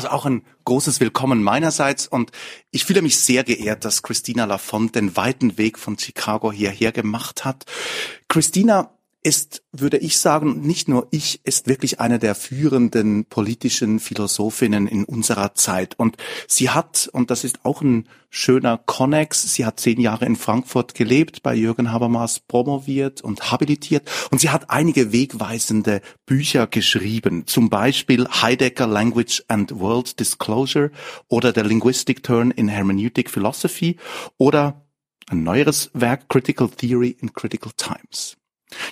Also auch ein großes Willkommen meinerseits und ich fühle mich sehr geehrt, dass Christina Lafont den weiten Weg von Chicago hierher gemacht hat. Christina ist, würde ich sagen, nicht nur ich, ist wirklich eine der führenden politischen Philosophinnen in unserer Zeit. Und sie hat, und das ist auch ein schöner Connex, sie hat zehn Jahre in Frankfurt gelebt, bei Jürgen Habermas promoviert und habilitiert. Und sie hat einige wegweisende Bücher geschrieben. Zum Beispiel Heidegger Language and World Disclosure oder der Linguistic Turn in Hermeneutic Philosophy oder ein neueres Werk Critical Theory in Critical Times.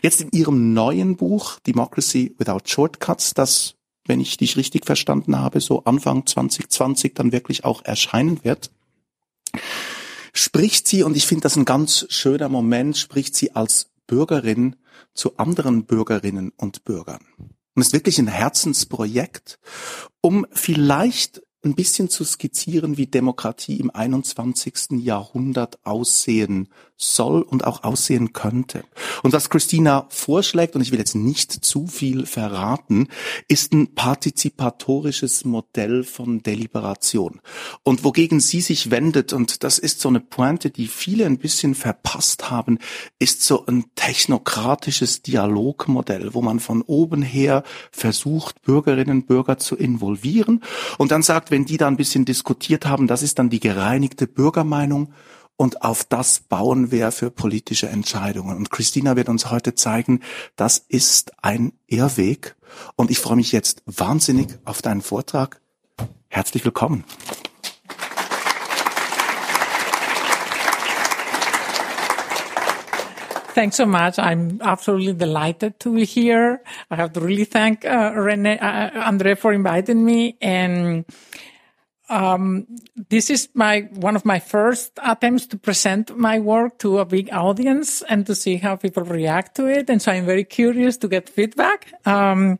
Jetzt in Ihrem neuen Buch Democracy Without Shortcuts, das, wenn ich dich richtig verstanden habe, so Anfang 2020 dann wirklich auch erscheinen wird, spricht sie, und ich finde das ein ganz schöner Moment, spricht sie als Bürgerin zu anderen Bürgerinnen und Bürgern. Und ist wirklich ein Herzensprojekt, um vielleicht ein bisschen zu skizzieren, wie Demokratie im 21. Jahrhundert aussehen soll und auch aussehen könnte. Und was Christina vorschlägt, und ich will jetzt nicht zu viel verraten, ist ein partizipatorisches Modell von Deliberation. Und wogegen sie sich wendet, und das ist so eine Pointe, die viele ein bisschen verpasst haben, ist so ein technokratisches Dialogmodell, wo man von oben her versucht, Bürgerinnen und Bürger zu involvieren und dann sagt, wenn die da ein bisschen diskutiert haben, das ist dann die gereinigte Bürgermeinung und auf das bauen wir für politische Entscheidungen. Und Christina wird uns heute zeigen, das ist ein Irrweg. Und ich freue mich jetzt wahnsinnig auf deinen Vortrag. Herzlich willkommen. Thanks so much. I'm absolutely delighted to be here. I have to really thank uh, Rene, uh, Andre for inviting me. And um, this is my one of my first attempts to present my work to a big audience and to see how people react to it. And so I'm very curious to get feedback. Um,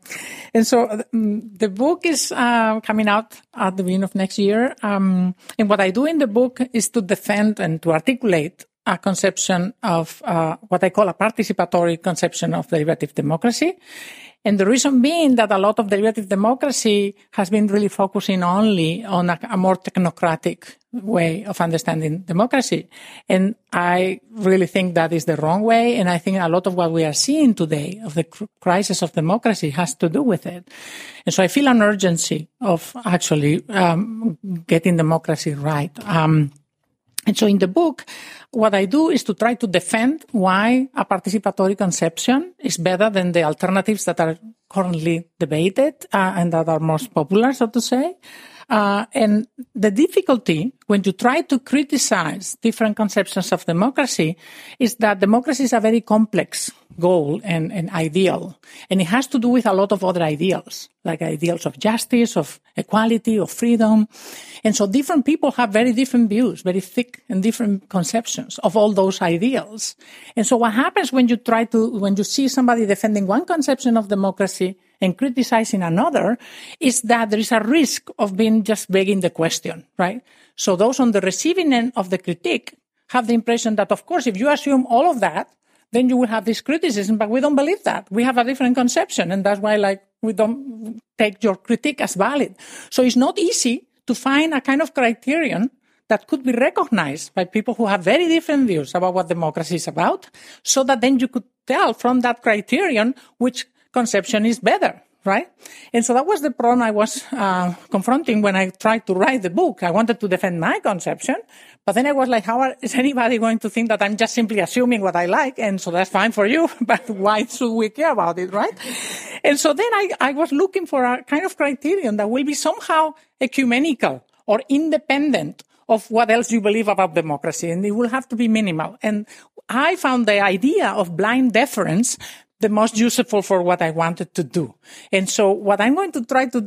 and so um, the book is uh, coming out at the beginning of next year. Um, and what I do in the book is to defend and to articulate a conception of uh, what I call a participatory conception of deliberative democracy. And the reason being that a lot of deliberative democracy has been really focusing only on a, a, more technocratic way of understanding democracy. And I really think that is the wrong way. And I think a lot of what we are seeing today of the crisis of democracy has to do with it. And so I feel an urgency of actually um, getting democracy right. Um, and so in the book, what I do is to try to defend why a participatory conception is better than the alternatives that are currently debated uh, and that are most popular, so to say. Uh, and the difficulty when you try to criticize different conceptions of democracy is that democracy is a very complex goal and, and ideal. And it has to do with a lot of other ideals, like ideals of justice, of equality, of freedom. And so different people have very different views, very thick and different conceptions of all those ideals. And so what happens when you try to, when you see somebody defending one conception of democracy and criticizing another is that there is a risk of being just begging the question, right? So those on the receiving end of the critique have the impression that, of course, if you assume all of that, then you will have this criticism, but we don't believe that. We have a different conception, and that's why, like, we don't take your critique as valid. So it's not easy to find a kind of criterion that could be recognized by people who have very different views about what democracy is about, so that then you could tell from that criterion which conception is better, right? And so that was the problem I was uh, confronting when I tried to write the book. I wanted to defend my conception, but then I was like, how are, is anybody going to think that I'm just simply assuming what I like? And so that's fine for you, but why should we care about it, right? And so then I, I was looking for a kind of criterion that will be somehow ecumenical or independent of what else you believe about democracy, and it will have to be minimal. And I found the idea of blind deference the most useful for what I wanted to do. And so what I'm going to try to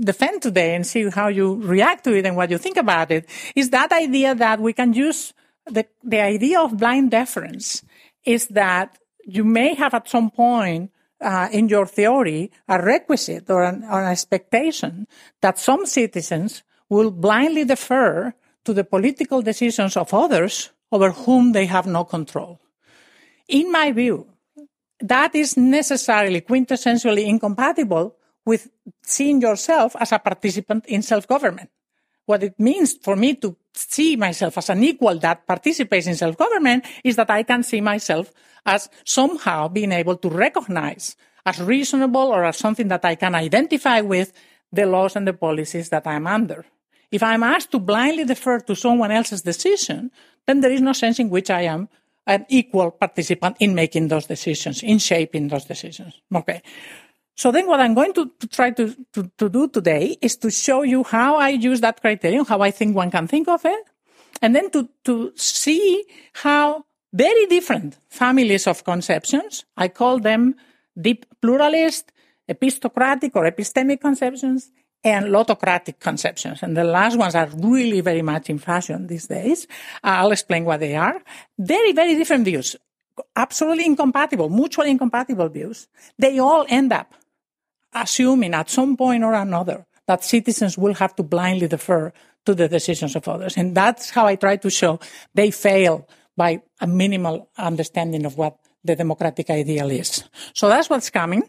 defend today and see how you react to it and what you think about it is that idea that we can use the, the idea of blind deference is that you may have at some point uh, in your theory a requisite or an, or an expectation that some citizens will blindly defer to the political decisions of others over whom they have no control. In my view, that is necessarily quintessentially incompatible with seeing yourself as a participant in self-government. What it means for me to see myself as an equal that participates in self-government is that I can see myself as somehow being able to recognize as reasonable or as something that I can identify with the laws and the policies that I'm under. If I'm asked to blindly defer to someone else's decision, then there is no sense in which I am an equal participant in making those decisions, in shaping those decisions. Okay. So then what I'm going to, to try to, to, to, do today is to show you how I use that criterion, how I think one can think of it, and then to, to see how very different families of conceptions, I call them deep pluralist, epistocratic or epistemic conceptions, and lottocratic conceptions. And the last ones are really very much in fashion these days. Uh, I'll explain what they are. Very, very different views. Absolutely incompatible, mutually incompatible views. They all end up assuming at some point or another that citizens will have to blindly defer to the decisions of others. And that's how I try to show they fail by a minimal understanding of what the democratic ideal is. So that's what's coming.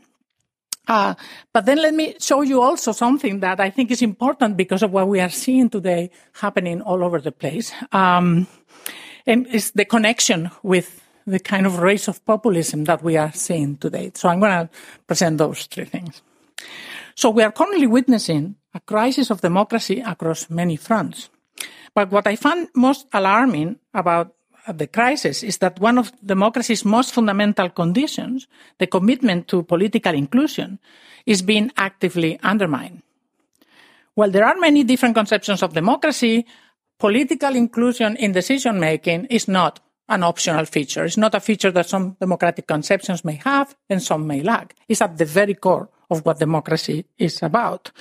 Uh, but then let me show you also something that I think is important because of what we are seeing today happening all over the place. Um, and it's the connection with the kind of race of populism that we are seeing today. So I'm going to present those three things. So we are currently witnessing a crisis of democracy across many fronts. But what I find most alarming about Uh, the crisis is that one of democracy's most fundamental conditions, the commitment to political inclusion, is being actively undermined. While there are many different conceptions of democracy, political inclusion in decision making is not an optional feature. It's not a feature that some democratic conceptions may have and some may lack. It's at the very core of what democracy is about.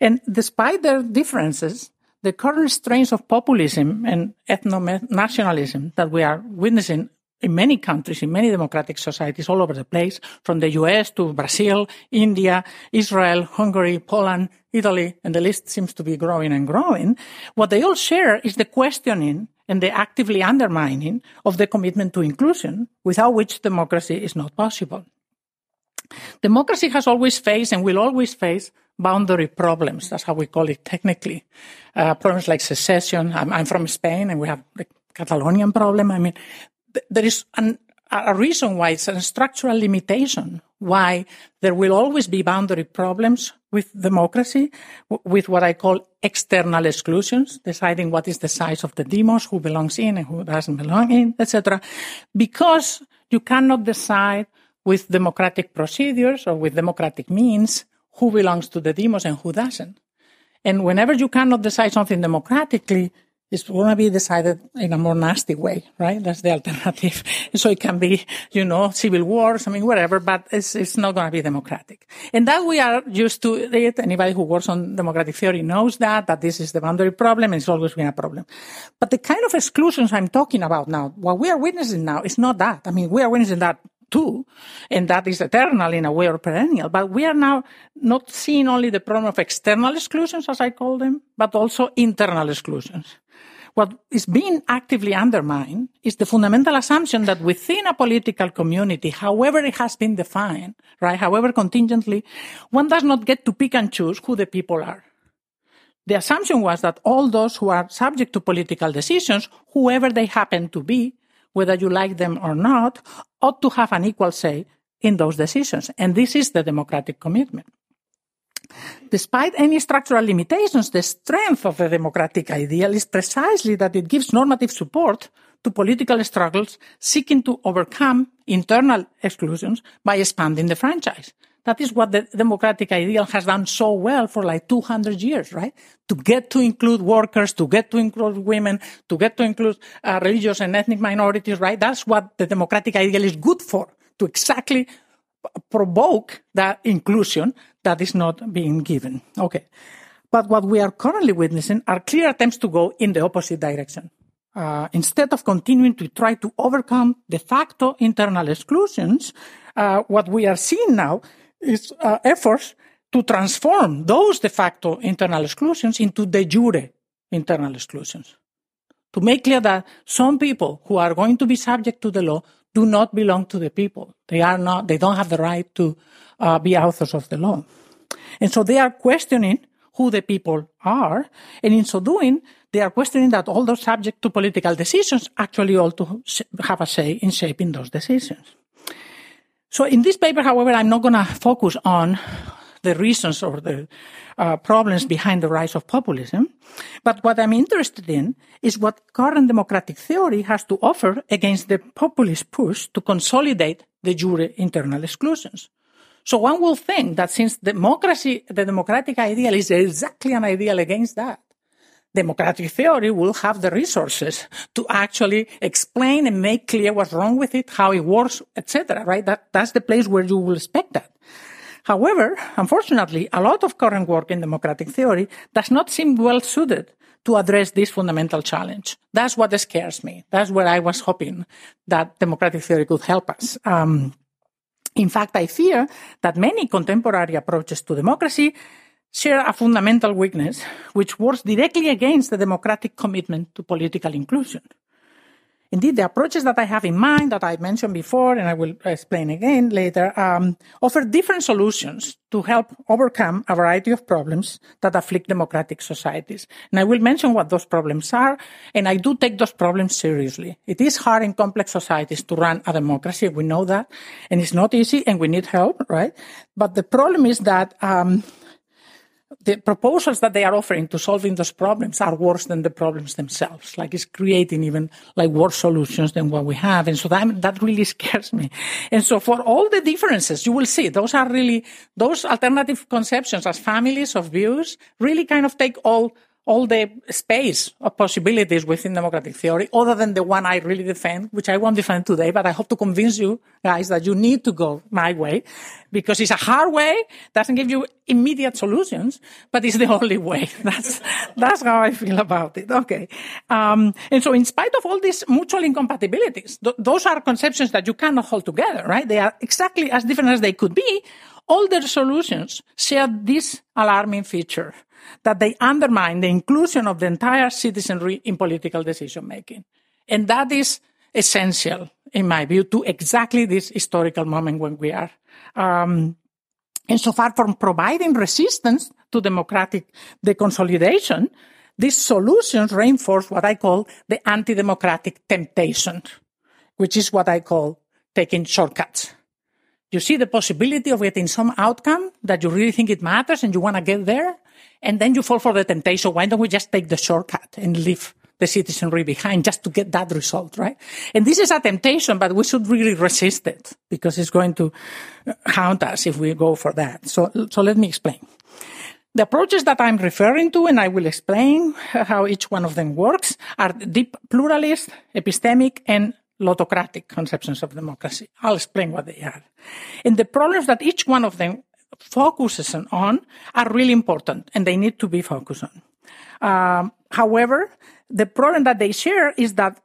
And despite their differences, the current strains of populism and ethno-nationalism that we are witnessing in many countries, in many democratic societies all over the place, from the US to Brazil, India, Israel, Hungary, Poland, Italy, and the list seems to be growing and growing. What they all share is the questioning and the actively undermining of the commitment to inclusion, without which democracy is not possible. Democracy has always faced and will always face boundary problems. That's how we call it technically. Uh, problems like secession. I'm, I'm, from Spain and we have the Catalonian problem. I mean, th- there is an, a reason why it's a structural limitation why there will always be boundary problems with democracy, w- with what I call external exclusions, deciding what is the size of the demos, who belongs in and who doesn't belong in, etc. Because you cannot decide with democratic procedures or with democratic means who belongs to the demos and who doesn't. And whenever you cannot decide something democratically, it's going to be decided in a more nasty way, right? That's the alternative. so it can be, you know, civil wars, I mean, whatever, but it's, it's not going to be democratic. And that we are used to it. Anybody who works on democratic theory knows that, that this is the boundary problem and it's always been a problem. But the kind of exclusions I'm talking about now, what we are witnessing now is not that. I mean, we are witnessing that too, and that is eternal in a way or perennial. But we are now not seeing only the problem of external exclusions, as I call them, but also internal exclusions. What is being actively undermined is the fundamental assumption that within a political community, however it has been defined, right, however contingently, one does not get to pick and choose who the people are. The assumption was that all those who are subject to political decisions, whoever they happen to be, whether you like them or not, ought to have an equal say in those decisions. And this is the democratic commitment. Despite any structural limitations, the strength of the democratic ideal is precisely that it gives normative support to political struggles seeking to overcome internal exclusions by expanding the franchise. That is what the democratic ideal has done so well for like 200 years, right? To get to include workers, to get to include women, to get to include uh, religious and ethnic minorities, right? That's what the democratic ideal is good for, to exactly provoke that inclusion that is not being given. Okay. But what we are currently witnessing are clear attempts to go in the opposite direction. Uh, instead of continuing to try to overcome de facto internal exclusions, uh, what we are seeing now is uh, efforts to transform those de facto internal exclusions into de jure internal exclusions. To make clear that some people who are going to be subject to the law do not belong to the people. They are not, they don't have the right to uh, be authors of the law. And so they are questioning who the people are. And in so doing, they are questioning that all those subject to political decisions actually ought to have a say in shaping those decisions. So in this paper, however, I'm not going to focus on the reasons or the uh, problems behind the rise of populism. But what I'm interested in is what current democratic theory has to offer against the populist push to consolidate de jure internal exclusions. So one will think that since democracy, the democratic ideal is exactly an ideal against that, democratic theory will have the resources to actually explain and make clear what's wrong with it, how it works, etc. Right? That, that's the place where you will expect that. However, unfortunately, a lot of current work in democratic theory does not seem well suited to address this fundamental challenge. That's what scares me. That's where I was hoping that democratic theory could help us. Um, in fact, I fear that many contemporary approaches to democracy share a fundamental weakness, which works directly against the democratic commitment to political inclusion. Indeed, the approaches that I have in mind that I mentioned before, and I will explain again later, um, offer different solutions to help overcome a variety of problems that afflict democratic societies. And I will mention what those problems are, and I do take those problems seriously. It is hard in complex societies to run a democracy, we know that, and it's not easy, and we need help, right? But the problem is that um, the proposals that they are offering to solving those problems are worse than the problems themselves. Like it's creating even like worse solutions than what we have. And so that, that really scares me. And so for all the differences, you will see those are really, those alternative conceptions as families of views really kind of take all all the space of possibilities within democratic theory, other than the one I really defend, which I won't defend today, but I hope to convince you guys that you need to go my way because it's a hard way, doesn't give you immediate solutions, but it's the only way. That's, that's how I feel about it. Okay. Um, and so in spite of all these mutual incompatibilities, th- those are conceptions that you cannot hold together, right? They are exactly as different as they could be. All their solutions share this alarming feature that they undermine the inclusion of the entire citizenry in political decision making. And that is essential, in my view, to exactly this historical moment when we are. Um, and so far from providing resistance to democratic deconsolidation, these solutions reinforce what I call the anti-democratic temptation, which is what I call taking shortcuts. You see the possibility of getting some outcome that you really think it matters and you want to get there, and then you fall for the temptation. Why don't we just take the shortcut and leave the citizenry behind just to get that result, right? And this is a temptation, but we should really resist it because it's going to haunt us if we go for that. So, so let me explain. The approaches that I'm referring to, and I will explain how each one of them works, are deep pluralist, epistemic, and lottocratic conceptions of democracy. I'll explain what they are. And the problems that each one of them focuses on are really important and they need to be focused on. Um, however, the problem that they share is that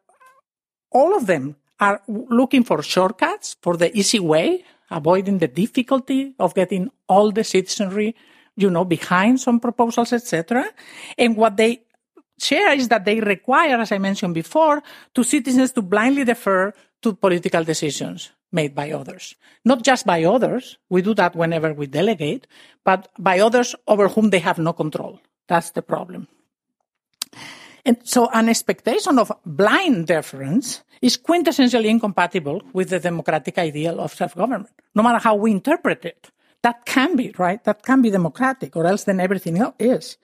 all of them are looking for shortcuts for the easy way, avoiding the difficulty of getting all the citizenry, you know, behind some proposals, etc. And what they share is that they require, as I mentioned before, to citizens to blindly defer to political decisions made by others. Not just by others, we do that whenever we delegate, but by others over whom they have no control. That's the problem. And so an expectation of blind deference is quintessentially incompatible with the democratic ideal of self-government, no matter how we interpret it. That can be, right? That can be democratic, or else then everything else is.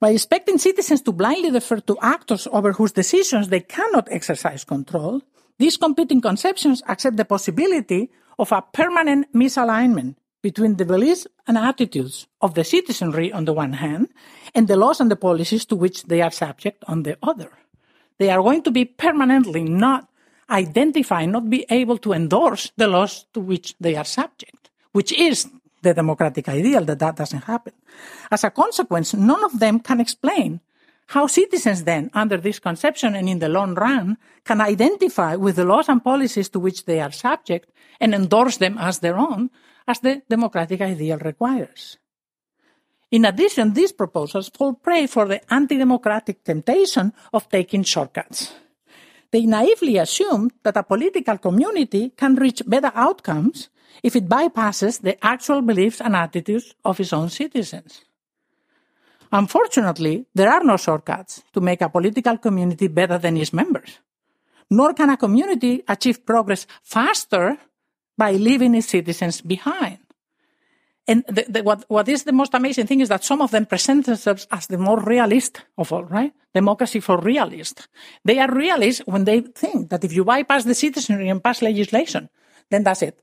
By expecting citizens to blindly defer to actors over whose decisions they cannot exercise control, these competing conceptions accept the possibility of a permanent misalignment between the beliefs and attitudes of the citizenry on the one hand and the laws and the policies to which they are subject on the other. They are going to be permanently not identify, not be able to endorse the laws to which they are subject, which is the democratic ideal that that doesn't happen. As a consequence, none of them can explain how citizens then, under this conception and in the long run, can identify with the laws and policies to which they are subject and endorse them as their own, as the democratic ideal requires. In addition, these proposals fall prey for the anti-democratic temptation of taking shortcuts. They naively assume that a political community can reach better outcomes if it bypasses the actual beliefs and attitudes of its own citizens. Unfortunately, there are no shortcuts to make a political community better than its members. Nor can a community achieve progress faster by leaving its citizens behind. And the, the, what, what is the most amazing thing is that some of them present themselves as the more realist of all, right? Democracy for realists. They are realists when they think that if you bypass the citizenry and pass legislation, then that's it.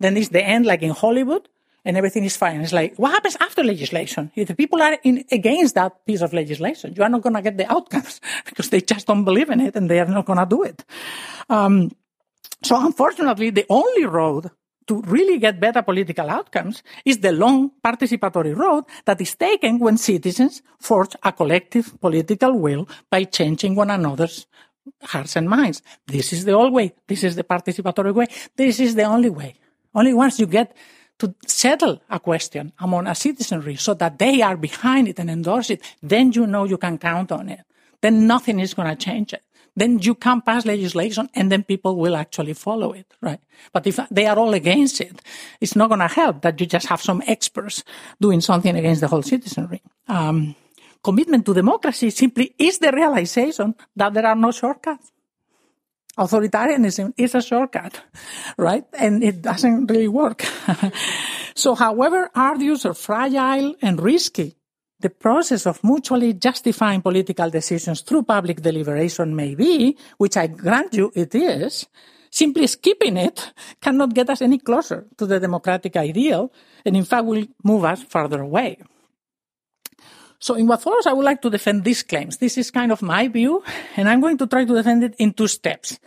Then it's the end, like in Hollywood, and everything is fine. It's like, what happens after legislation? If the people are in, against that piece of legislation, you are not going to get the outcomes because they just don't believe in it and they are not going to do it. Um, so unfortunately, the only road to really get better political outcomes is the long participatory road that is taken when citizens forge a collective political will by changing one another's hearts and minds. This is the old way. This is the participatory way. This is the only way. Only once you get to settle a question among a citizenry so that they are behind it and endorse it, then you know you can count on it. Then nothing is going to change it. Then you can pass legislation and then people will actually follow it, right? But if they are all against it, it's not going to help that you just have some experts doing something against the whole citizenry. Um, commitment to democracy simply is the realization that there are no shortcuts authoritarianism is a shortcut, right? And it doesn't really work. so however arduous or fragile and risky the process of mutually justifying political decisions through public deliberation may be, which I grant you it is, simply skipping it cannot get us any closer to the democratic ideal, and in fact will move us further away. So in what follows, I would like to defend these claims. This is kind of my view, and I'm going to try to defend it in two steps.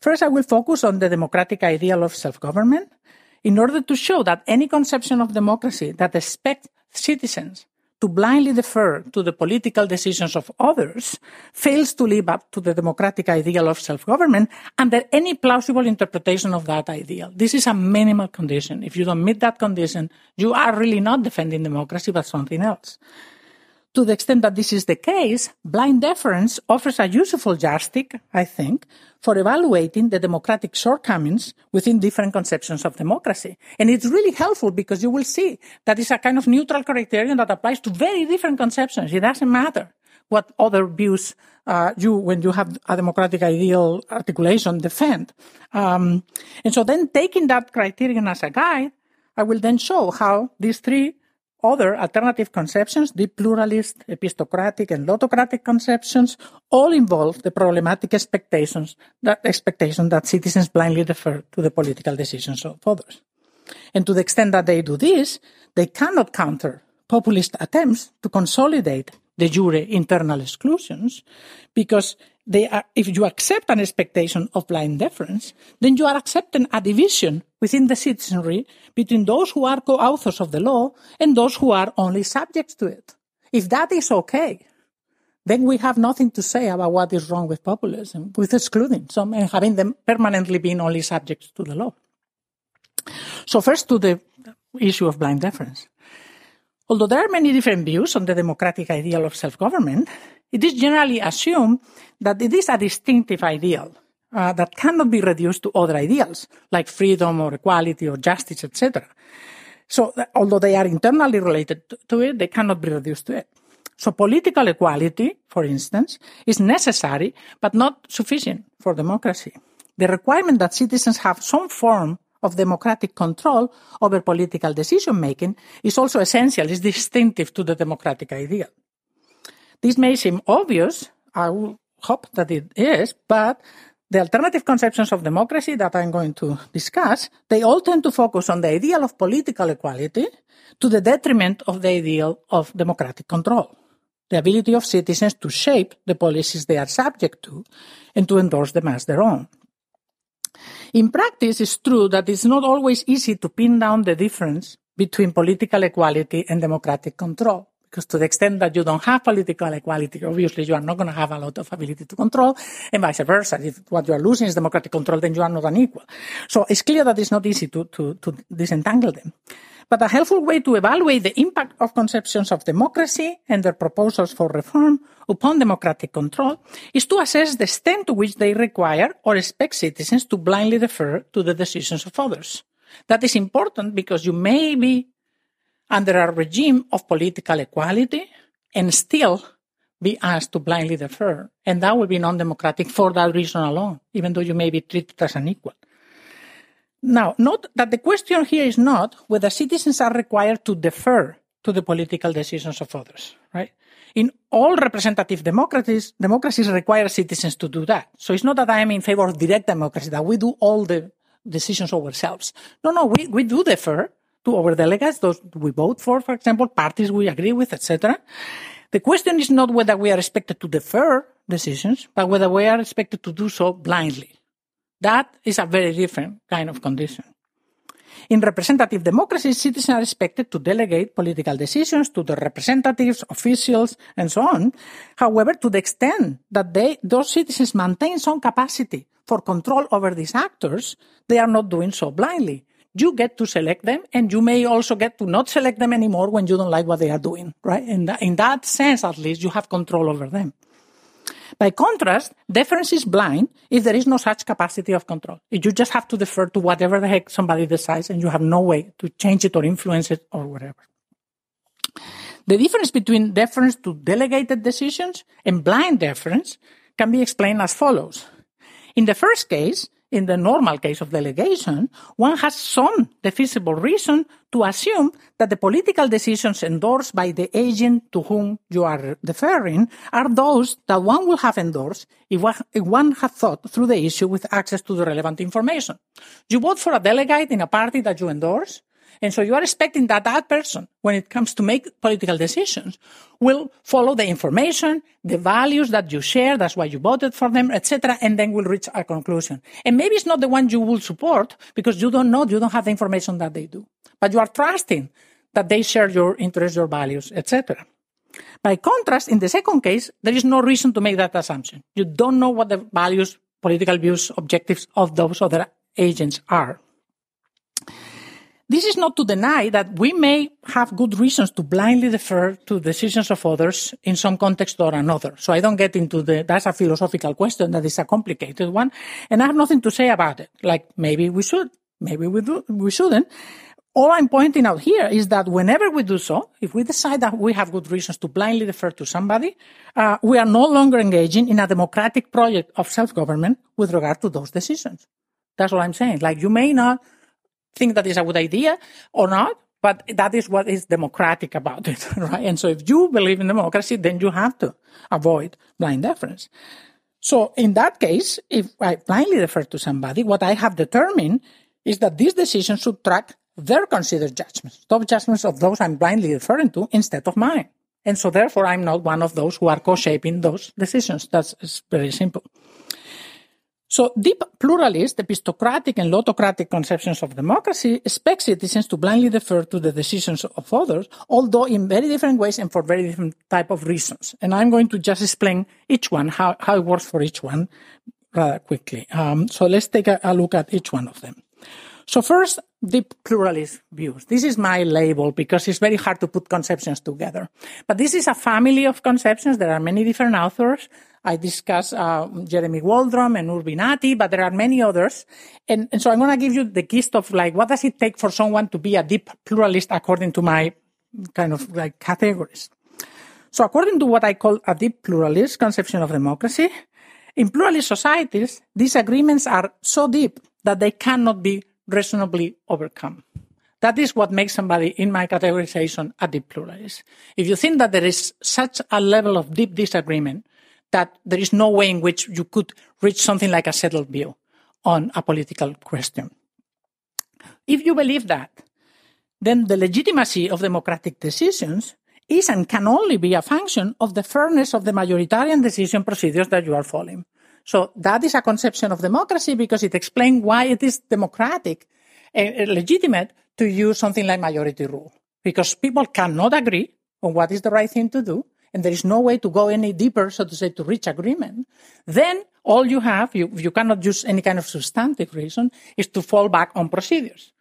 First, I will focus on the democratic ideal of self-government in order to show that any conception of democracy that expects citizens to blindly defer to the political decisions of others fails to live up to the democratic ideal of self-government under any plausible interpretation of that ideal. This is a minimal condition. If you don't meet that condition, you are really not defending democracy, but something else. To the extent that this is the case, blind deference offers a useful yardstick, I think, for evaluating the democratic shortcomings within different conceptions of democracy. And it's really helpful because you will see that it's a kind of neutral criterion that applies to very different conceptions. It doesn't matter what other views uh, you, when you have a democratic ideal articulation, defend. Um, and so then taking that criterion as a guide, I will then show how these three other alternative conceptions, the pluralist, epistocratic, and lottocratic conceptions, all involve the problematic expectations that expectation that citizens blindly defer to the political decisions of others. And to the extent that they do this, they cannot counter populist attempts to consolidate de jure internal exclusions because they are, if you accept an expectation of blind deference, then you are accepting a division within the citizenry between those who are co-authors of the law and those who are only subjects to it. If that is okay, then we have nothing to say about what is wrong with populism, with excluding some and having them permanently being only subjects to the law. So first to the issue of blind deference. Although there are many different views on the democratic ideal of self-government, it is generally assumed that it is a distinctive ideal uh, that cannot be reduced to other ideals like freedom or equality or justice, etc. So, although they are internally related to it, they cannot be reduced to it. So, political equality, for instance, is necessary but not sufficient for democracy. The requirement that citizens have some form of democratic control over political decision making is also essential, is distinctive to the democratic ideal. This may seem obvious, I hope that it is, but the alternative conceptions of democracy that I'm going to discuss, they all tend to focus on the ideal of political equality to the detriment of the ideal of democratic control. The ability of citizens to shape the policies they are subject to and to endorse them as their own. In practice, it's true that it's not always easy to pin down the difference between political equality and democratic control. Because to the extent that you don't have political equality, obviously you are not going to have a lot of ability to control, and vice versa. If what you are losing is democratic control, then you are not unequal. So it's clear that it's not easy to, to, to disentangle them. But a helpful way to evaluate the impact of conceptions of democracy and their proposals for reform upon democratic control is to assess the extent to which they require or expect citizens to blindly defer to the decisions of others. That is important because you may be under a regime of political equality and still be asked to blindly defer. And that will be non-democratic for that reason alone, even though you may be treated as an equal. Now, note that the question here is not whether citizens are required to defer to the political decisions of others, right? In all representative democracies, democracies require citizens to do that. So it's not that I am in favor of direct democracy, that we do all the decisions ourselves. No, no, we, we do defer to our delegates, those we vote for, for example, parties we agree with, etc. The question is not whether we are expected to defer decisions, but whether we are expected to do so blindly. That is a very different kind of condition. In representative democracies, citizens are expected to delegate political decisions to the representatives, officials, and so on. However, to the extent that they, those citizens maintain some capacity for control over these actors, they are not doing so blindly. You get to select them, and you may also get to not select them anymore when you don't like what they are doing, right? In, that, in that sense, at least, you have control over them. By contrast, deference is blind if there is no such capacity of control. You just have to defer to whatever the heck somebody decides and you have no way to change it or influence it or whatever. The difference between deference to delegated decisions and blind deference can be explained as follows. In the first case, in the normal case of delegation, one has some defeasible reason to assume that the political decisions endorsed by the agent to whom you are deferring are those that one will have endorsed if one had thought through the issue with access to the relevant information. You vote for a delegate in a party that you endorse, and so you are expecting that that person, when it comes to make political decisions, will follow the information, the values that you share, that's why you voted for them, etc., and then will reach a conclusion. And maybe it's not the one you will support because you don't know, you don't have the information that they do. But you are trusting that they share your interests, your values, etc. By contrast, in the second case, there is no reason to make that assumption. You don't know what the values, political views, objectives of those other agents are. This is not to deny that we may have good reasons to blindly defer to decisions of others in some context or another. So I don't get into the, that's a philosophical question that is a complicated one. And I have nothing to say about it. Like maybe we should, maybe we do, we shouldn't. All I'm pointing out here is that whenever we do so, if we decide that we have good reasons to blindly defer to somebody, uh, we are no longer engaging in a democratic project of self-government with regard to those decisions. That's what I'm saying. Like you may not think that is a good idea or not, but that is what is democratic about it, right? And so if you believe in democracy, then you have to avoid blind deference. So in that case, if I blindly defer to somebody, what I have determined is that these decisions should track their considered judgments, top judgments of those I'm blindly deferring to instead of mine. And so therefore I'm not one of those who are co-shaping those decisions. That's very simple. So deep pluralist, epistocratic and lottocratic conceptions of democracy expect citizens to blindly defer to the decisions of others, although in very different ways and for very different type of reasons. And I'm going to just explain each one, how, how it works for each one rather quickly. Um, so let's take a, a look at each one of them. So first, deep pluralist views. This is my label because it's very hard to put conceptions together. But this is a family of conceptions. There are many different authors. I discuss uh, Jeremy Waldron and Urbinati, but there are many others. And, and so I'm going to give you the gist of like, what does it take for someone to be a deep pluralist according to my kind of like categories? So according to what I call a deep pluralist conception of democracy, in pluralist societies, disagreements are so deep that they cannot be reasonably overcome. That is what makes somebody in my categorization a deep pluralist. If you think that there is such a level of deep disagreement that there is no way in which you could reach something like a settled view on a political question. If you believe that, then the legitimacy of democratic decisions is and can only be a function of the fairness of the majoritarian decision procedures that you are following. So that is a conception of democracy because it explains why it is democratic and legitimate to use something like majority rule. Because people cannot agree on what is the right thing to do, and there is no way to go any deeper, so to say, to reach agreement. Then all you have, you, you cannot use any kind of substantive reason, is to fall back on procedures.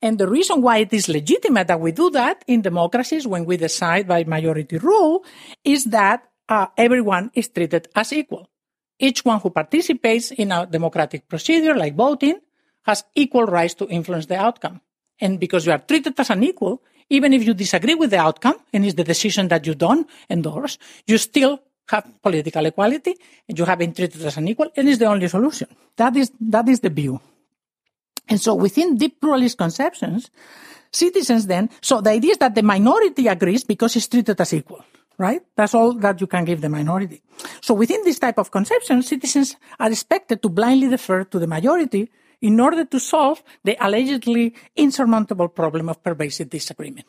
And the reason why it is legitimate that we do that in democracies when we decide by majority rule is that uh, everyone is treated as equal each one who participates in a democratic procedure like voting has equal rights to influence the outcome. And because you are treated as an equal, even if you disagree with the outcome and it's the decision that you don't endorse, you still have political equality and you have been treated as an equal and it's the only solution. That is, that is the view. And so within deep pluralist conceptions, citizens then, so the idea is that the minority agrees because it's treated as equal, right? That's all that you can give the minority. So within this type of conception, citizens are expected to blindly defer to the majority in order to solve the allegedly insurmountable problem of pervasive disagreement.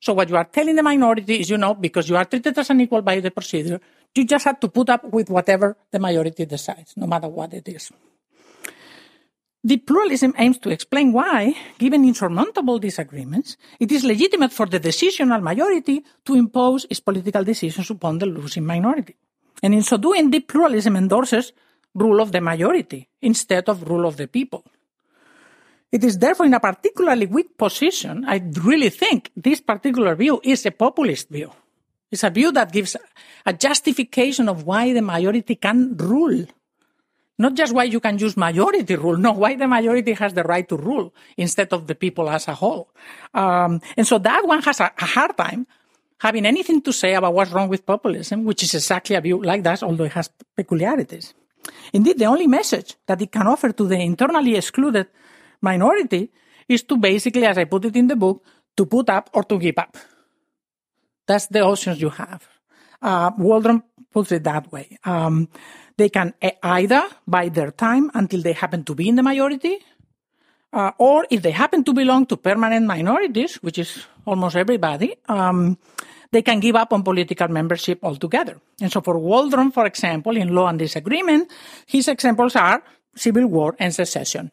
So what you are telling the minority is, you know, because you are treated as an equal by the procedure, you just have to put up with whatever the majority decides, no matter what it is. The pluralism aims to explain why, given insurmountable disagreements, it is legitimate for the decisional majority to impose its political decisions upon the losing minority. And in so doing, the pluralism endorses rule of the majority instead of rule of the people. It is therefore in a particularly weak position. I really think this particular view is a populist view. It's a view that gives a justification of why the majority can rule. Not just why you can use majority rule, no, why the majority has the right to rule instead of the people as a whole. Um, and so that one has a, a hard time having anything to say about what's wrong with populism, which is exactly a view like that, although it has peculiarities. Indeed, the only message that it can offer to the internally excluded minority is to basically, as I put it in the book, to put up or to give up. That's the options you have. Uh, Waldron puts it that way. Um, they can either buy their time until they happen to be in the majority, uh, or if they happen to belong to permanent minorities, which is almost everybody, um, they can give up on political membership altogether. And so for Waldron, for example, in Law and Disagreement, his examples are civil war and secession.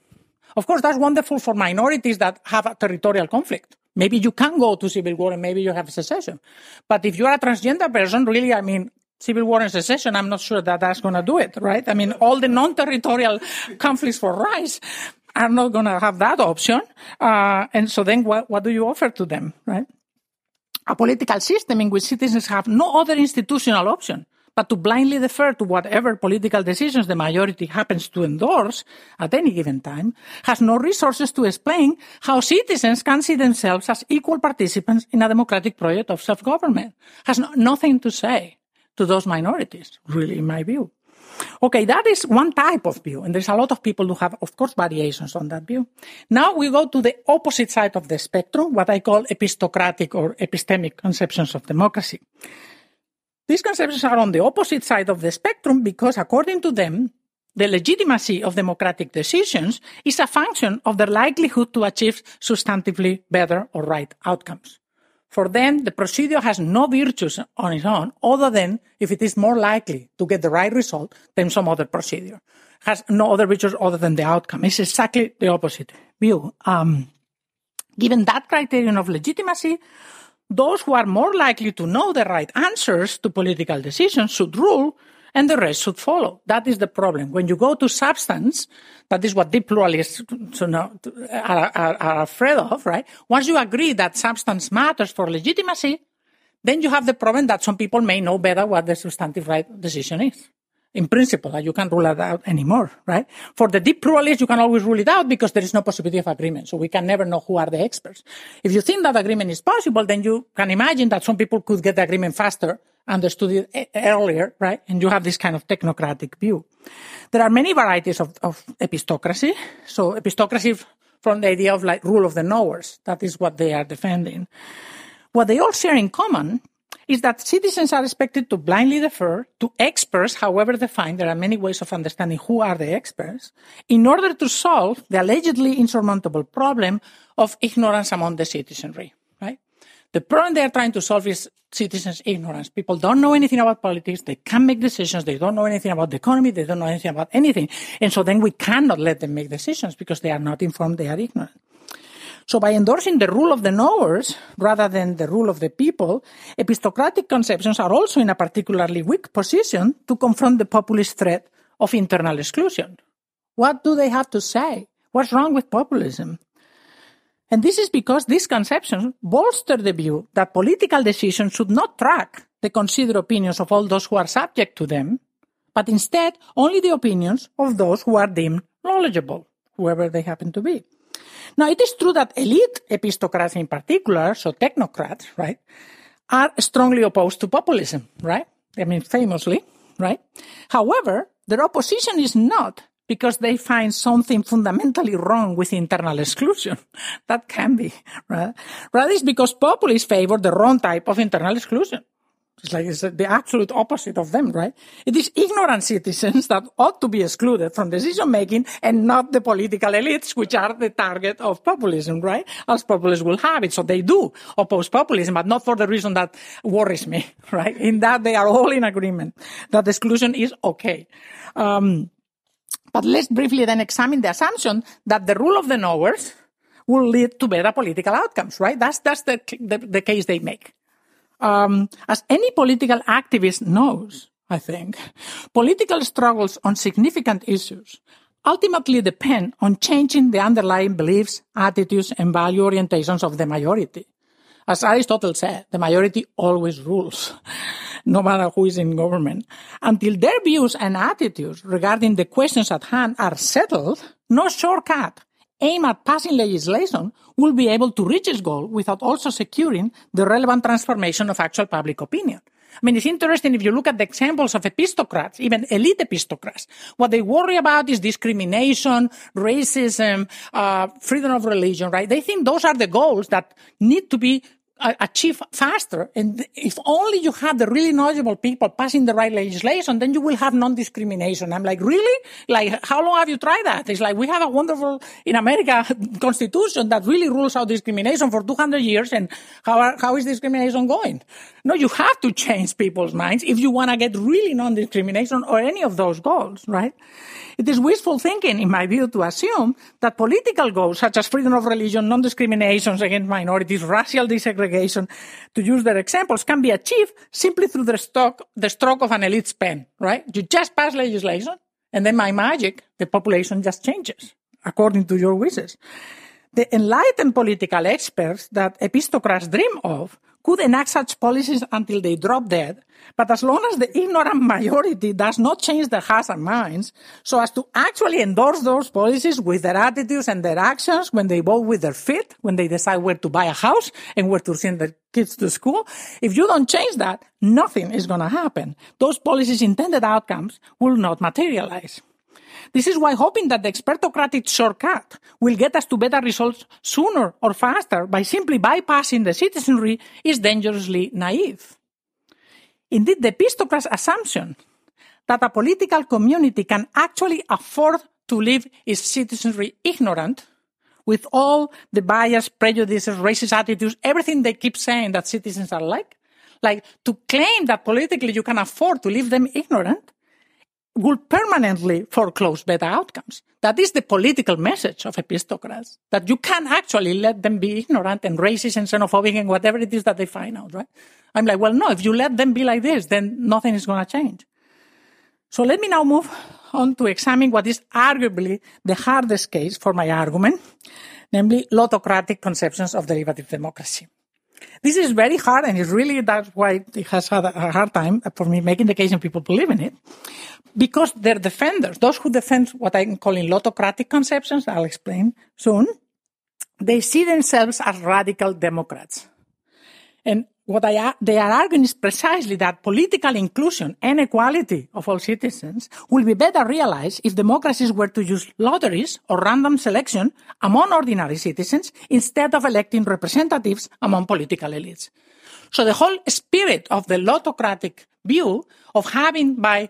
Of course, that's wonderful for minorities that have a territorial conflict. Maybe you can go to civil war and maybe you have secession. But if you are a transgender person, really, I mean, civil war and secession, I'm not sure that that's going to do it, right? I mean, all the non-territorial conflicts for rights are not going to have that option. Uh, and so then what, what do you offer to them, right? A political system in which citizens have no other institutional option but to blindly defer to whatever political decisions the majority happens to endorse at any given time, has no resources to explain how citizens can see themselves as equal participants in a democratic project of self-government, has no, nothing to say to those minorities, really, in my view. Okay, that is one type of view, and there's a lot of people who have, of course, variations on that view. Now we go to the opposite side of the spectrum, what I call epistocratic or epistemic conceptions of democracy. These conceptions are on the opposite side of the spectrum because, according to them, the legitimacy of democratic decisions is a function of their likelihood to achieve substantively better or right outcomes. For them, the procedure has no virtues on its own other than if it is more likely to get the right result than some other procedure. Has no other virtues other than the outcome. It's exactly the opposite view. Um, given that criterion of legitimacy, those who are more likely to know the right answers to political decisions should rule and the rest should follow. That is the problem. When you go to substance, that is what deep pluralists are, afraid of, right? Once you agree that substance matters for legitimacy, then you have the problem that some people may know better what the substantive right decision is in principle, you can't rule it out anymore, right? For the deep pluralists, you can always rule it out because there is no possibility of agreement. So we can never know who are the experts. If you think that agreement is possible, then you can imagine that some people could get the agreement faster, understood it earlier, right? And you have this kind of technocratic view. There are many varieties of, of epistocracy. So epistocracy from the idea of like rule of the knowers. That is what they are defending. What they all share in common is that citizens are expected to blindly defer to experts, however defined. There are many ways of understanding who are the experts in order to solve the allegedly insurmountable problem of ignorance among the citizenry, right? The problem they are trying to solve is citizens' ignorance. People don't know anything about politics. They can't make decisions. They don't know anything about the economy. They don't know anything about anything. And so then we cannot let them make decisions because they are not informed. They are ignorant. So by endorsing the rule of the knowers rather than the rule of the people, epistocratic conceptions are also in a particularly weak position to confront the populist threat of internal exclusion. What do they have to say? What's wrong with populism? And this is because these conceptions bolster the view that political decisions should not track the considered opinions of all those who are subject to them, but instead only the opinions of those who are deemed knowledgeable whoever they happen to be. Now, it is true that elite epistocrats in particular, so technocrats, right, are strongly opposed to populism, right? I mean, famously, right? However, their opposition is not because they find something fundamentally wrong with internal exclusion. That can be, right? Rather, it's because populists favor the wrong type of internal exclusion. It's like it's the absolute opposite of them, right? It is ignorant citizens that ought to be excluded from decision making and not the political elites, which are the target of populism, right? As populists will have it. So they do oppose populism, but not for the reason that worries me, right? In that they are all in agreement that exclusion is okay. Um, but let's briefly then examine the assumption that the rule of the knowers will lead to better political outcomes, right? That's, that's the, the, the case they make. Um, as any political activist knows, I think, political struggles on significant issues ultimately depend on changing the underlying beliefs, attitudes, and value orientations of the majority. As Aristotle said, the majority always rules, no matter who is in government. Until their views and attitudes regarding the questions at hand are settled, no shortcut aim at passing legislation will be able to reach its goal without also securing the relevant transformation of actual public opinion. I mean, it's interesting if you look at the examples of epistocrats, even elite epistocrats. What they worry about is discrimination, racism, uh, freedom of religion, right? They think those are the goals that need to be achieve faster. And if only you have the really knowledgeable people passing the right legislation, then you will have non-discrimination. I'm like, really? Like, how long have you tried that? It's like, we have a wonderful, in America, constitution that really rules out discrimination for 200 years. And how, are, how is discrimination going? No, you have to change people's minds if you want to get really non-discrimination or any of those goals, right? It is wishful thinking, in my view, to assume that political goals such as freedom of religion, non-discrimination against minorities, racial desegregation, to use their examples, can be achieved simply through the, stock, the stroke of an elite's pen, right? You just pass legislation, and then by magic, the population just changes according to your wishes. The enlightened political experts that epistocrats dream of could enact such policies until they drop dead. But as long as the ignorant majority does not change their hearts and minds so as to actually endorse those policies with their attitudes and their actions when they vote with their feet, when they decide where to buy a house and where to send their kids to school, if you don't change that, nothing is going to happen. Those policies' intended outcomes will not materialize. This is why hoping that the expertocratic shortcut will get us to better results sooner or faster by simply bypassing the citizenry is dangerously naive. Indeed, the epistocrat's assumption that a political community can actually afford to leave its citizenry ignorant with all the bias, prejudices, racist attitudes, everything they keep saying that citizens are like, like to claim that politically you can afford to leave them ignorant will permanently foreclose better outcomes. That is the political message of epistocrats, that you can actually let them be ignorant and racist and xenophobic and whatever it is that they find out, right? I'm like, well, no, if you let them be like this, then nothing is going to change. So let me now move on to examine what is arguably the hardest case for my argument, namely lottocratic conceptions of deliberative democracy. This is very hard, and it's really that's why it has had a hard time for me making the case and people believe in it. Because their defenders, those who defend what I'm calling lottocratic conceptions, I'll explain soon, they see themselves as radical Democrats. And what I, they are arguing is precisely that political inclusion and equality of all citizens will be better realized if democracies were to use lotteries or random selection among ordinary citizens instead of electing representatives among political elites. So the whole spirit of the lottocratic view of having by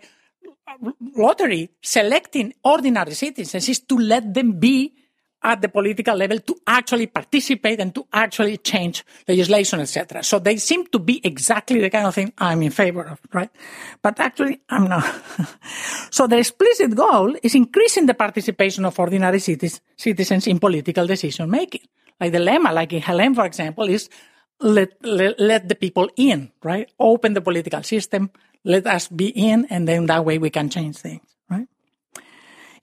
lottery selecting ordinary citizens is to let them be at the political level to actually participate and to actually change legislation, etc. So they seem to be exactly the kind of thing I'm in favor of, right? But actually, I'm not. so the explicit goal is increasing the participation of ordinary citizens in political decision making. Like the lemma, like in Helene, for example, is let, let, let the people in, right? Open the political system, let us be in, and then that way we can change things, right?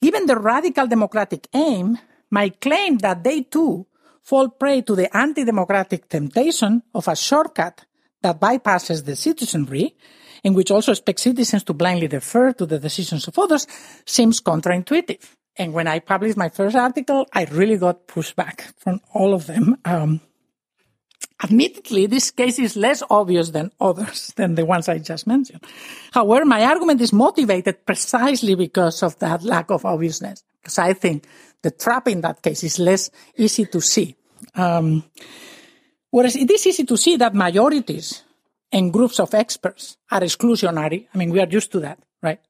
Even the radical democratic aim might claim that they too fall prey to the anti-democratic temptation of a shortcut that bypasses the citizenry, in which also expects citizens to blindly defer to the decisions of others, seems counterintuitive. And when I published my first article, I really got pushback from all of them. Um, Admittedly, this case is less obvious than others, than the ones I just mentioned. However, my argument is motivated precisely because of that lack of obviousness, because I think the trap in that case is less easy to see. Um, whereas it is easy to see that majorities and groups of experts are exclusionary. I mean, we are used to that, right?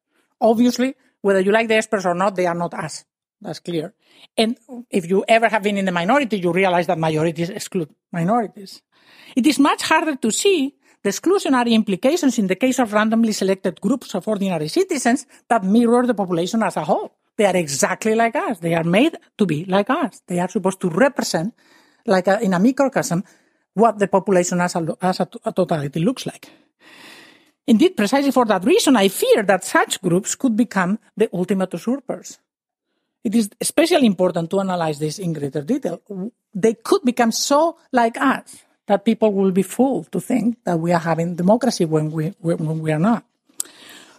Obviously, whether you like the experts or not, they are not us. That's clear. And if you ever have been in the minority, you realize that majorities exclude minorities. It is much harder to see the exclusionary implications in the case of randomly selected groups of ordinary citizens that mirror the population as a whole. They are exactly like us. They are made to be like us. They are supposed to represent, like a, in a microcosm, what the population as, a, as a, a totality looks like. Indeed, precisely for that reason, I fear that such groups could become the ultimate usurpers. It is especially important to analyze this in greater detail. They could become so like us that people will be fooled to think that we are having democracy when we, when we are not.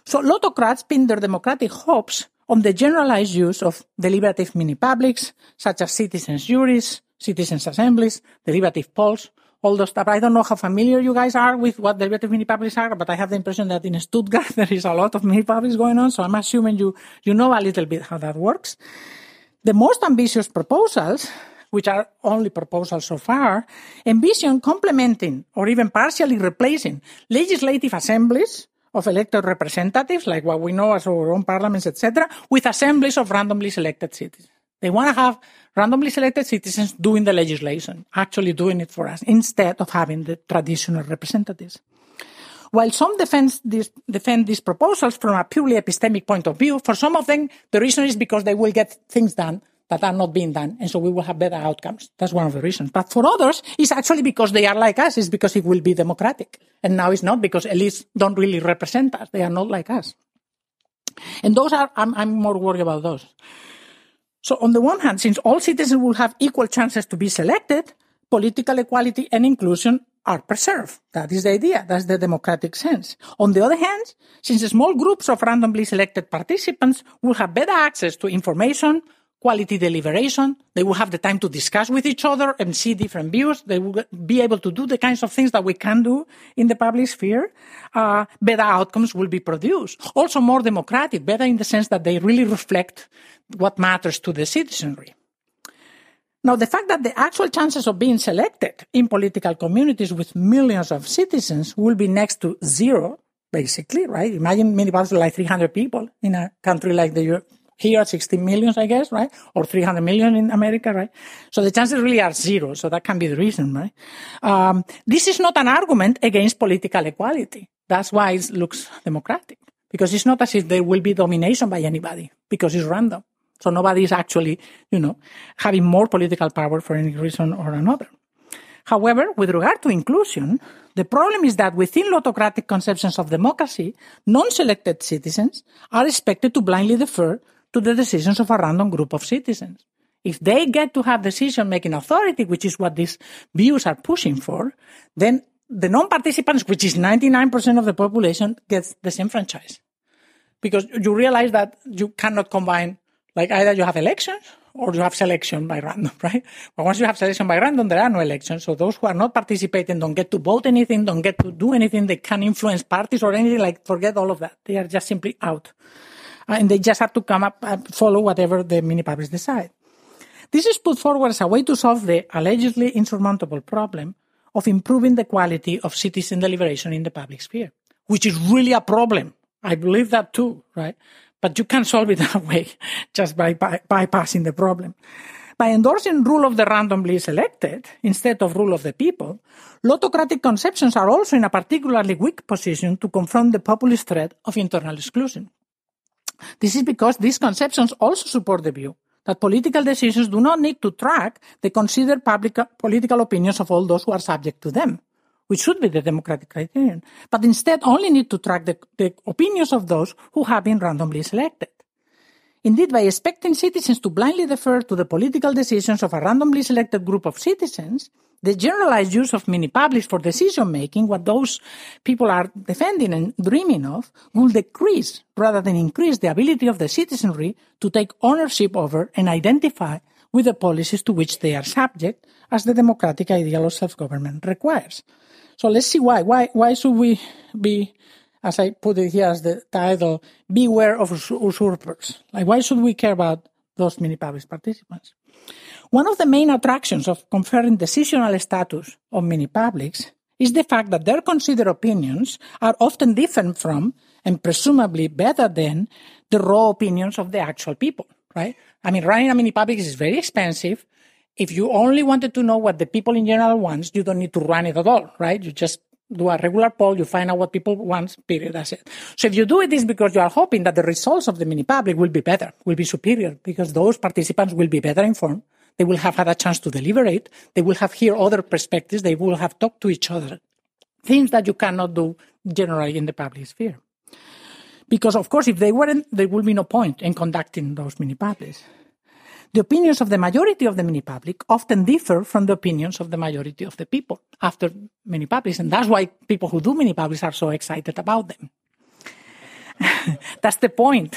So lottocrats pin their democratic hopes on the generalized use of deliberative mini-publics, such as citizens' juries, citizens' assemblies, deliberative polls, all those stuff. I don't know how familiar you guys are with what deliberative mini-publics are, but I have the impression that in Stuttgart there is a lot of mini-publics going on, so I'm assuming you, you know a little bit how that works. The most ambitious proposals, which are only proposals so far, envision complementing or even partially replacing legislative assemblies of elected representatives, like what we know as our own parliaments, etc., with assemblies of randomly selected citizens. They want to have randomly selected citizens doing the legislation, actually doing it for us, instead of having the traditional representatives. While some defend, this, defend these proposals from a purely epistemic point of view, for some of them, the reason is because they will get things done that are not being done, and so we will have better outcomes. That's one of the reasons. But for others, it's actually because they are like us, it's because it will be democratic. And now it's not because elites don't really represent us. They are not like us. And those are, I'm, I'm more worried about those. So on the one hand, since all citizens will have equal chances to be selected, political equality and inclusion are preserved. That is the idea. That's the democratic sense. On the other hand, since small groups of randomly selected participants will have better access to information, quality deliberation. They will have the time to discuss with each other and see different views. They will be able to do the kinds of things that we can do in the public sphere. Uh, better outcomes will be produced. Also more democratic, better in the sense that they really reflect what matters to the citizenry. Now, the fact that the actual chances of being selected in political communities with millions of citizens will be next to zero, basically, right? Imagine many like 300 people in a country like the here 60 millions, I guess, right? Or 300 million in America, right? So the chances really are zero. So that can be the reason, right? Um, this is not an argument against political equality. That's why it looks democratic because it's not as if there will be domination by anybody because it's random. So nobody is actually, you know, having more political power for any reason or another. However, with regard to inclusion, the problem is that within lottocratic conceptions of democracy, non-selected citizens are expected to blindly defer to the decisions of a random group of citizens. If they get to have decision making authority, which is what these views are pushing for, then the non-participants, which is 99% of the population, gets franchise. Because you realize that you cannot combine, like either you have elections or you have selection by random, right? But once you have selection by random, there are no elections. So those who are not participating don't get to vote anything, don't get to do anything. They can influence parties or anything. Like forget all of that. They are just simply out. And they just have to come up and follow whatever the mini-publics decide. This is put forward as a way to solve the allegedly insurmountable problem of improving the quality of citizen deliberation in the public sphere, which is really a problem. I believe that too, right? But you can solve it that way just by, by bypassing the problem. By endorsing rule of the randomly selected instead of rule of the people, lottocratic conceptions are also in a particularly weak position to confront the populist threat of internal exclusion. This is because these conceptions also support the view that political decisions do not need to track the considered public, political opinions of all those who are subject to them, which should be the democratic criterion, but instead only need to track the, the opinions of those who have been randomly selected. Indeed, by expecting citizens to blindly defer to the political decisions of a randomly selected group of citizens, the generalized use of mini publics for decision making, what those people are defending and dreaming of, will decrease rather than increase the ability of the citizenry to take ownership over and identify with the policies to which they are subject as the democratic ideal of self-government requires. So let's see why. Why, why should we be, as I put it here as the title, beware of usurpers? Like, why should we care about those mini public participants? One of the main attractions of conferring decisional status on mini publics is the fact that their considered opinions are often different from and presumably better than the raw opinions of the actual people, right? I mean, running a mini public is very expensive. If you only wanted to know what the people in general wants, you don't need to run it at all, right? You just do a regular poll, you find out what people want, period, that's it. So if you do it, it's because you are hoping that the results of the mini public will be better, will be superior, because those participants will be better informed, they will have had a chance to deliberate, they will have heard other perspectives, they will have talked to each other. Things that you cannot do generally in the public sphere. Because of course, if they weren't, there would be no point in conducting those mini publics. The opinions of the majority of the mini public often differ from the opinions of the majority of the people after mini publics, and that's why people who do mini publics are so excited about them. that's the point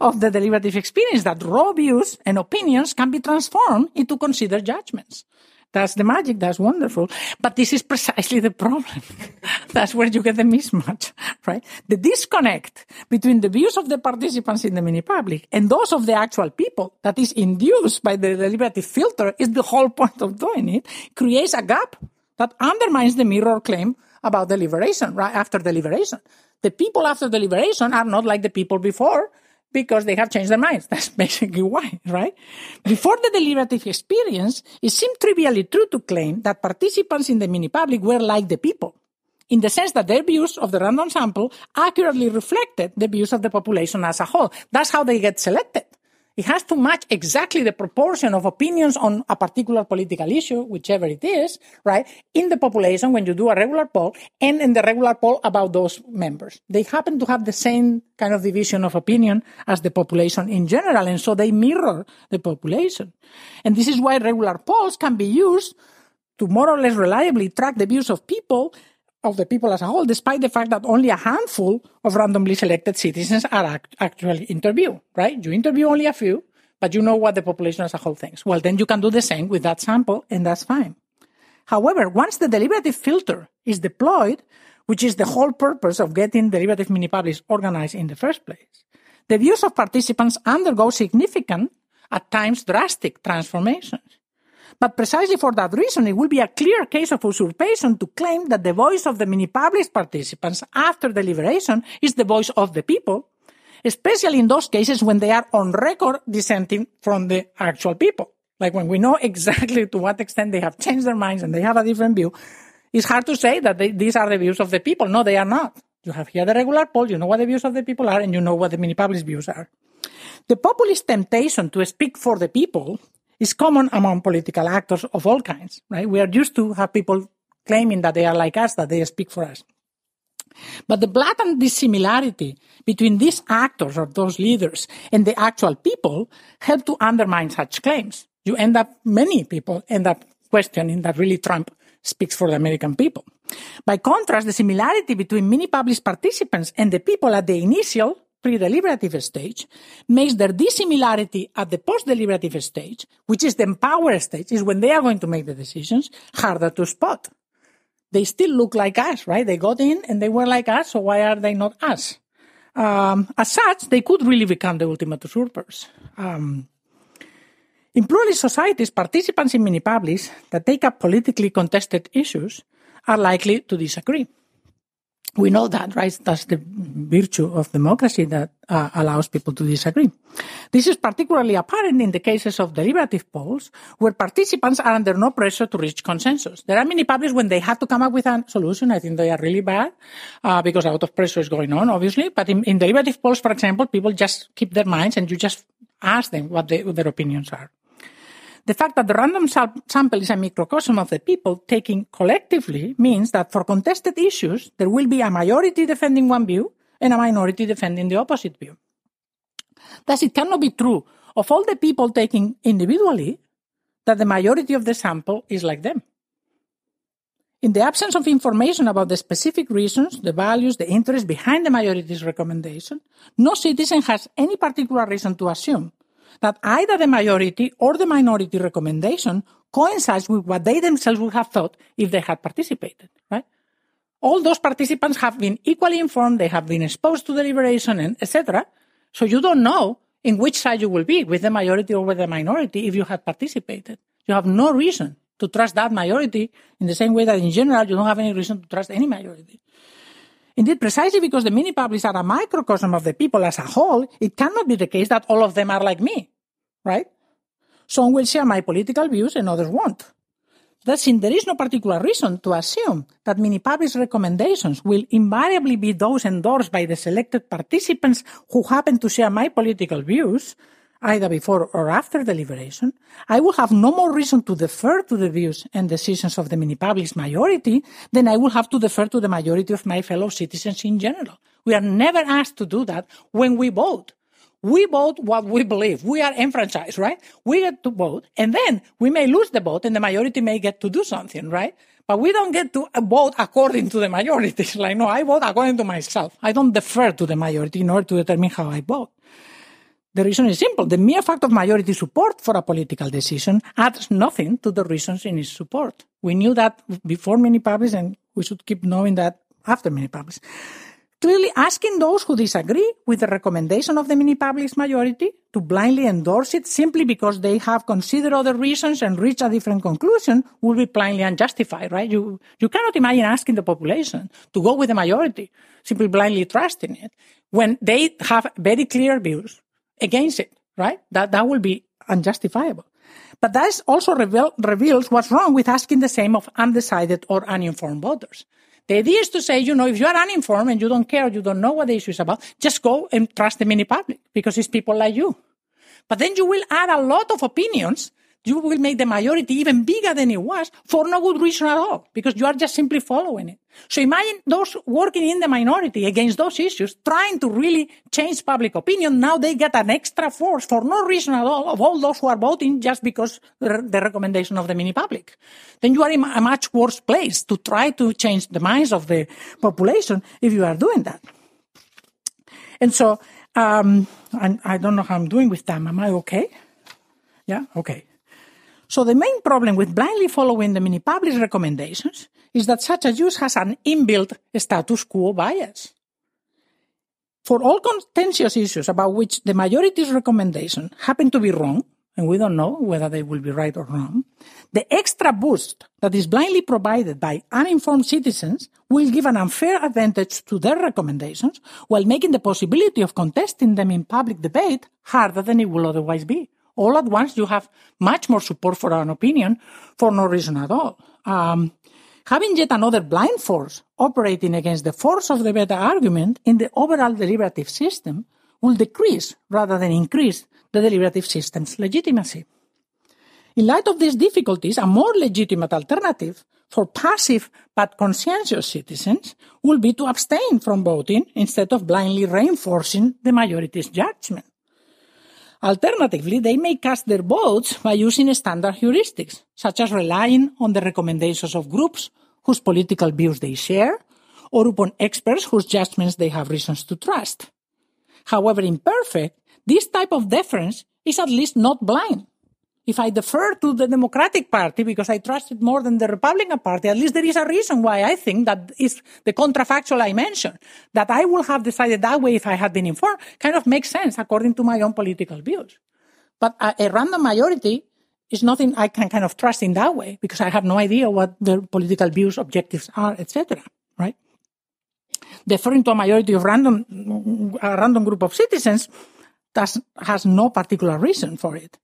of the deliberative experience that raw views and opinions can be transformed into considered judgments. That's the magic. That's wonderful. But this is precisely the problem. that's where you get the mismatch, right? The disconnect between the views of the participants in the mini public and those of the actual people that is induced by the deliberative filter is the whole point of doing it, creates a gap that undermines the mirror claim about deliberation, right? After deliberation. The people after deliberation are not like the people before because they have changed their minds. That's basically why, right? Before the deliberative experience, it seemed trivially true to claim that participants in the mini public were like the people, in the sense that their views of the random sample accurately reflected the views of the population as a whole. That's how they get selected. It has to match exactly the proportion of opinions on a particular political issue, whichever it is, right, in the population when you do a regular poll and in the regular poll about those members. They happen to have the same kind of division of opinion as the population in general, and so they mirror the population. And this is why regular polls can be used to more or less reliably track the views of people of the people as a whole, despite the fact that only a handful of randomly selected citizens are act- actually interviewed, right? You interview only a few, but you know what the population as a whole thinks. Well, then you can do the same with that sample, and that's fine. However, once the deliberative filter is deployed, which is the whole purpose of getting deliberative mini publics organized in the first place, the views of participants undergo significant, at times drastic transformations. But precisely for that reason, it will be a clear case of usurpation to claim that the voice of the mini public participants after deliberation is the voice of the people, especially in those cases when they are on record dissenting from the actual people. Like when we know exactly to what extent they have changed their minds and they have a different view, it's hard to say that they, these are the views of the people. No, they are not. You have here the regular poll, you know what the views of the people are, and you know what the mini public views are. The populist temptation to speak for the people is common among political actors of all kinds, right? We are used to have people claiming that they are like us, that they speak for us. But the blatant dissimilarity between these actors or those leaders and the actual people help to undermine such claims. You end up, many people end up questioning that really Trump speaks for the American people. By contrast, the similarity between mini public participants and the people at the initial pre-deliberative stage makes their dissimilarity at the post-deliberative stage, which is the empower stage, is when they are going to make the decisions, harder to spot. They still look like us, right? They got in and they were like us, so why are they not us? Um, as such, they could really become the ultimate usurpers. Um, in pluralist societies, participants in mini publics that take up politically contested issues are likely to disagree we know that, right? That's the virtue of democracy that uh, allows people to disagree. This is particularly apparent in the cases of deliberative polls, where participants are under no pressure to reach consensus. There are many publics when they have to come up with a solution. I think they are really bad uh, because a lot of pressure is going on, obviously. But in, in deliberative polls, for example, people just keep their minds and you just ask them what, they, what their opinions are. The fact that the random sample is a microcosm of the people taking collectively means that for contested issues, there will be a majority defending one view and a minority defending the opposite view. Thus, it cannot be true of all the people taken individually that the majority of the sample is like them. In the absence of information about the specific reasons, the values, the interests behind the majority's recommendation, no citizen has any particular reason to assume that either the majority or the minority recommendation coincides with what they themselves would have thought if they had participated, right? All those participants have been equally informed, they have been exposed to deliberation, and etc. So you don't know in which side you will be, with the majority or with the minority, if you had participated. You have no reason to trust that majority in the same way that in general you don't have any reason to trust any majority. Indeed, precisely because the mini publics are a microcosm of the people as a whole, it cannot be the case that all of them are like me, right? Some will share my political views and others won't. Thus, there is no particular reason to assume that mini publics recommendations will invariably be those endorsed by the selected participants who happen to share my political views, either before or after deliberation, I will have no more reason to defer to the views and decisions of the mini public's majority than I will have to defer to the majority of my fellow citizens in general. We are never asked to do that when we vote. We vote what we believe. We are enfranchised, right? We get to vote and then we may lose the vote and the majority may get to do something, right? But we don't get to vote according to the majority. It's like, no, I vote according to myself. I don't defer to the majority in order to determine how I vote. The reason is simple. The mere fact of majority support for a political decision adds nothing to the reasons in its support. We knew that before mini publics and we should keep knowing that after mini publics. Clearly asking those who disagree with the recommendation of the mini publics majority to blindly endorse it simply because they have considered other reasons and reached a different conclusion will be blindly unjustified, right? You, you cannot imagine asking the population to go with the majority, simply blindly trusting it when they have very clear views against it, right? That, that will be unjustifiable. But that also reveal, reveals what's wrong with asking the same of undecided or uninformed voters. The idea is to say, you know, if you are uninformed and you don't care, you don't know what the issue is about, just go and trust the mini public because it's people like you. But then you will add a lot of opinions you will make the majority even bigger than it was for no good reason at all, because you are just simply following it. So imagine those working in the minority against those issues, trying to really change public opinion. Now they get an extra force for no reason at all of all those who are voting just because the, recommendation of the mini public. Then you are in a much worse place to try to change the minds of the population if you are doing that. And so, um, I don't know how I'm doing with time. Am I okay? Yeah? Okay. So the main problem with blindly following the mini public's recommendations is that such a use has an inbuilt status quo bias. For all contentious issues about which the majority's recommendation happen to be wrong, and we don't know whether they will be right or wrong, the extra boost that is blindly provided by uninformed citizens will give an unfair advantage to their recommendations while making the possibility of contesting them in public debate harder than it will otherwise be all at once you have much more support for an opinion for no reason at all. Um, having yet another blind force operating against the force of the better argument in the overall deliberative system will decrease rather than increase the deliberative system's legitimacy. In light of these difficulties, a more legitimate alternative for passive but conscientious citizens will be to abstain from voting instead of blindly reinforcing the majority's judgment. Alternatively, they may cast their votes by using standard heuristics, such as relying on the recommendations of groups whose political views they share, or upon experts whose judgments they have reasons to trust. However imperfect, this type of deference is at least not blind if I defer to the Democratic Party because I trust it more than the Republican Party, at least there is a reason why I think that is the contrafactual I mentioned. That I would have decided that way if I had been informed kind of makes sense according to my own political views. But a, a random majority is nothing I can kind of trust in that way because I have no idea what their political views, objectives are, etc. Right? Deferring to a majority of random, a random group of citizens has no particular reason for it.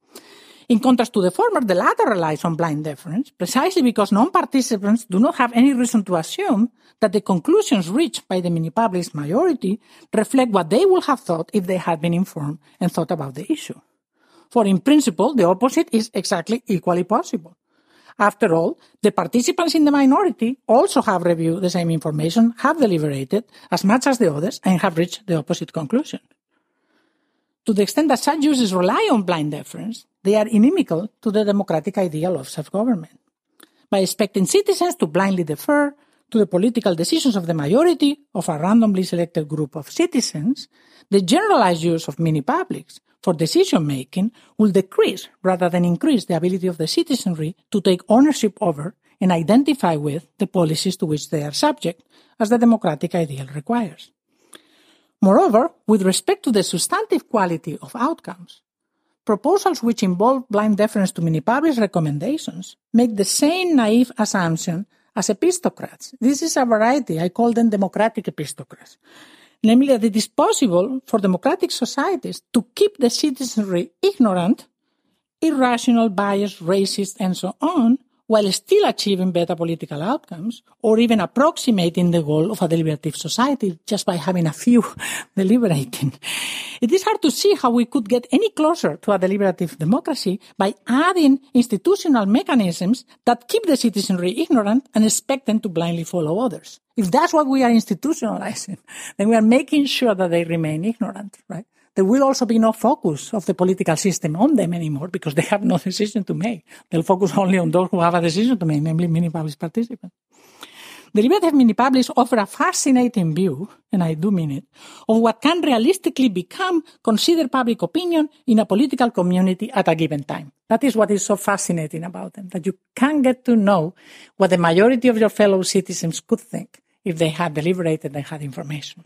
In contrast to the former, the latter relies on blind deference, precisely because non-participants do not have any reason to assume that the conclusions reached by the mini-public's majority reflect what they would have thought if they had been informed and thought about the issue. For in principle, the opposite is exactly equally possible. After all, the participants in the minority also have reviewed the same information, have deliberated as much as the others, and have reached the opposite conclusion. To the extent that such uses rely on blind deference, they are inimical to the democratic ideal of self-government. By expecting citizens to blindly defer to the political decisions of the majority of a randomly selected group of citizens, the generalized use of mini publics for decision making will decrease rather than increase the ability of the citizenry to take ownership over and identify with the policies to which they are subject, as the democratic ideal requires. Moreover, with respect to the substantive quality of outcomes, proposals which involve blind deference to mini public recommendations make the same naive assumption as epistocrats. This is a variety. I call them democratic epistocrats. Namely, that it is possible for democratic societies to keep the citizenry ignorant, irrational, biased, racist, and so on, while still achieving better political outcomes or even approximating the goal of a deliberative society just by having a few deliberating. It is hard to see how we could get any closer to a deliberative democracy by adding institutional mechanisms that keep the citizenry ignorant and expect them to blindly follow others. If that's what we are institutionalizing, then we are making sure that they remain ignorant, right? There will also be no focus of the political system on them anymore because they have no decision to make. They'll focus only on those who have a decision to make, namely mini public participants. Deliberative mini publics offer a fascinating view, and I do mean it, of what can realistically become considered public opinion in a political community at a given time. That is what is so fascinating about them, that you can get to know what the majority of your fellow citizens could think if they had deliberated and had information.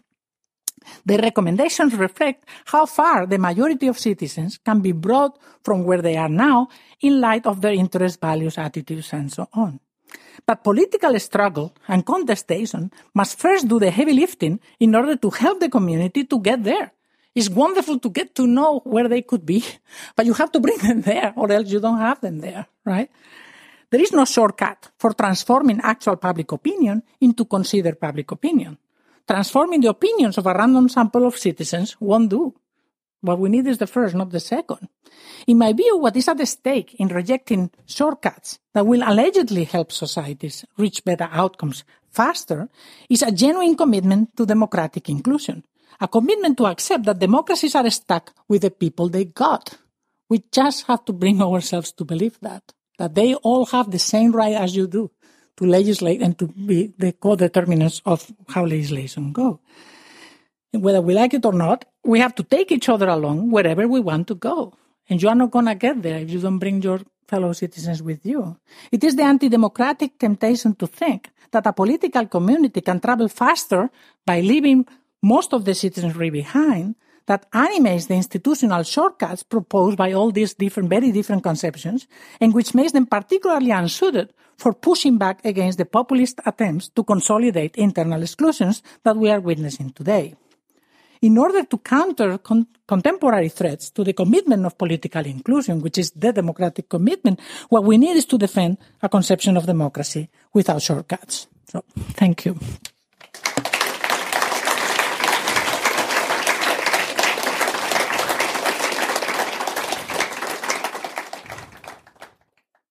The recommendations reflect how far the majority of citizens can be brought from where they are now in light of their interests, values, attitudes, and so on. But political struggle and contestation must first do the heavy lifting in order to help the community to get there. It's wonderful to get to know where they could be, but you have to bring them there or else you don't have them there, right? There is no shortcut for transforming actual public opinion into considered public opinion transforming the opinions of a random sample of citizens won't do. What we need is the first, not the second. In my view, what is at stake in rejecting shortcuts that will allegedly help societies reach better outcomes faster is a genuine commitment to democratic inclusion, a commitment to accept that democracies are stuck with the people they got. We just have to bring ourselves to believe that, that they all have the same right as you do to legislate and to be the co-determinants of how legislation go. Whether we like it or not, we have to take each other along wherever we want to go. And you are not going to get there if you don't bring your fellow citizens with you. It is the anti-democratic temptation to think that a political community can travel faster by leaving most of the citizenry behind that animates the institutional shortcuts proposed by all these different, very different conceptions, and which makes them particularly unsuited for pushing back against the populist attempts to consolidate internal exclusions that we are witnessing today. In order to counter con- contemporary threats to the commitment of political inclusion, which is the democratic commitment, what we need is to defend a conception of democracy without shortcuts. So, thank you.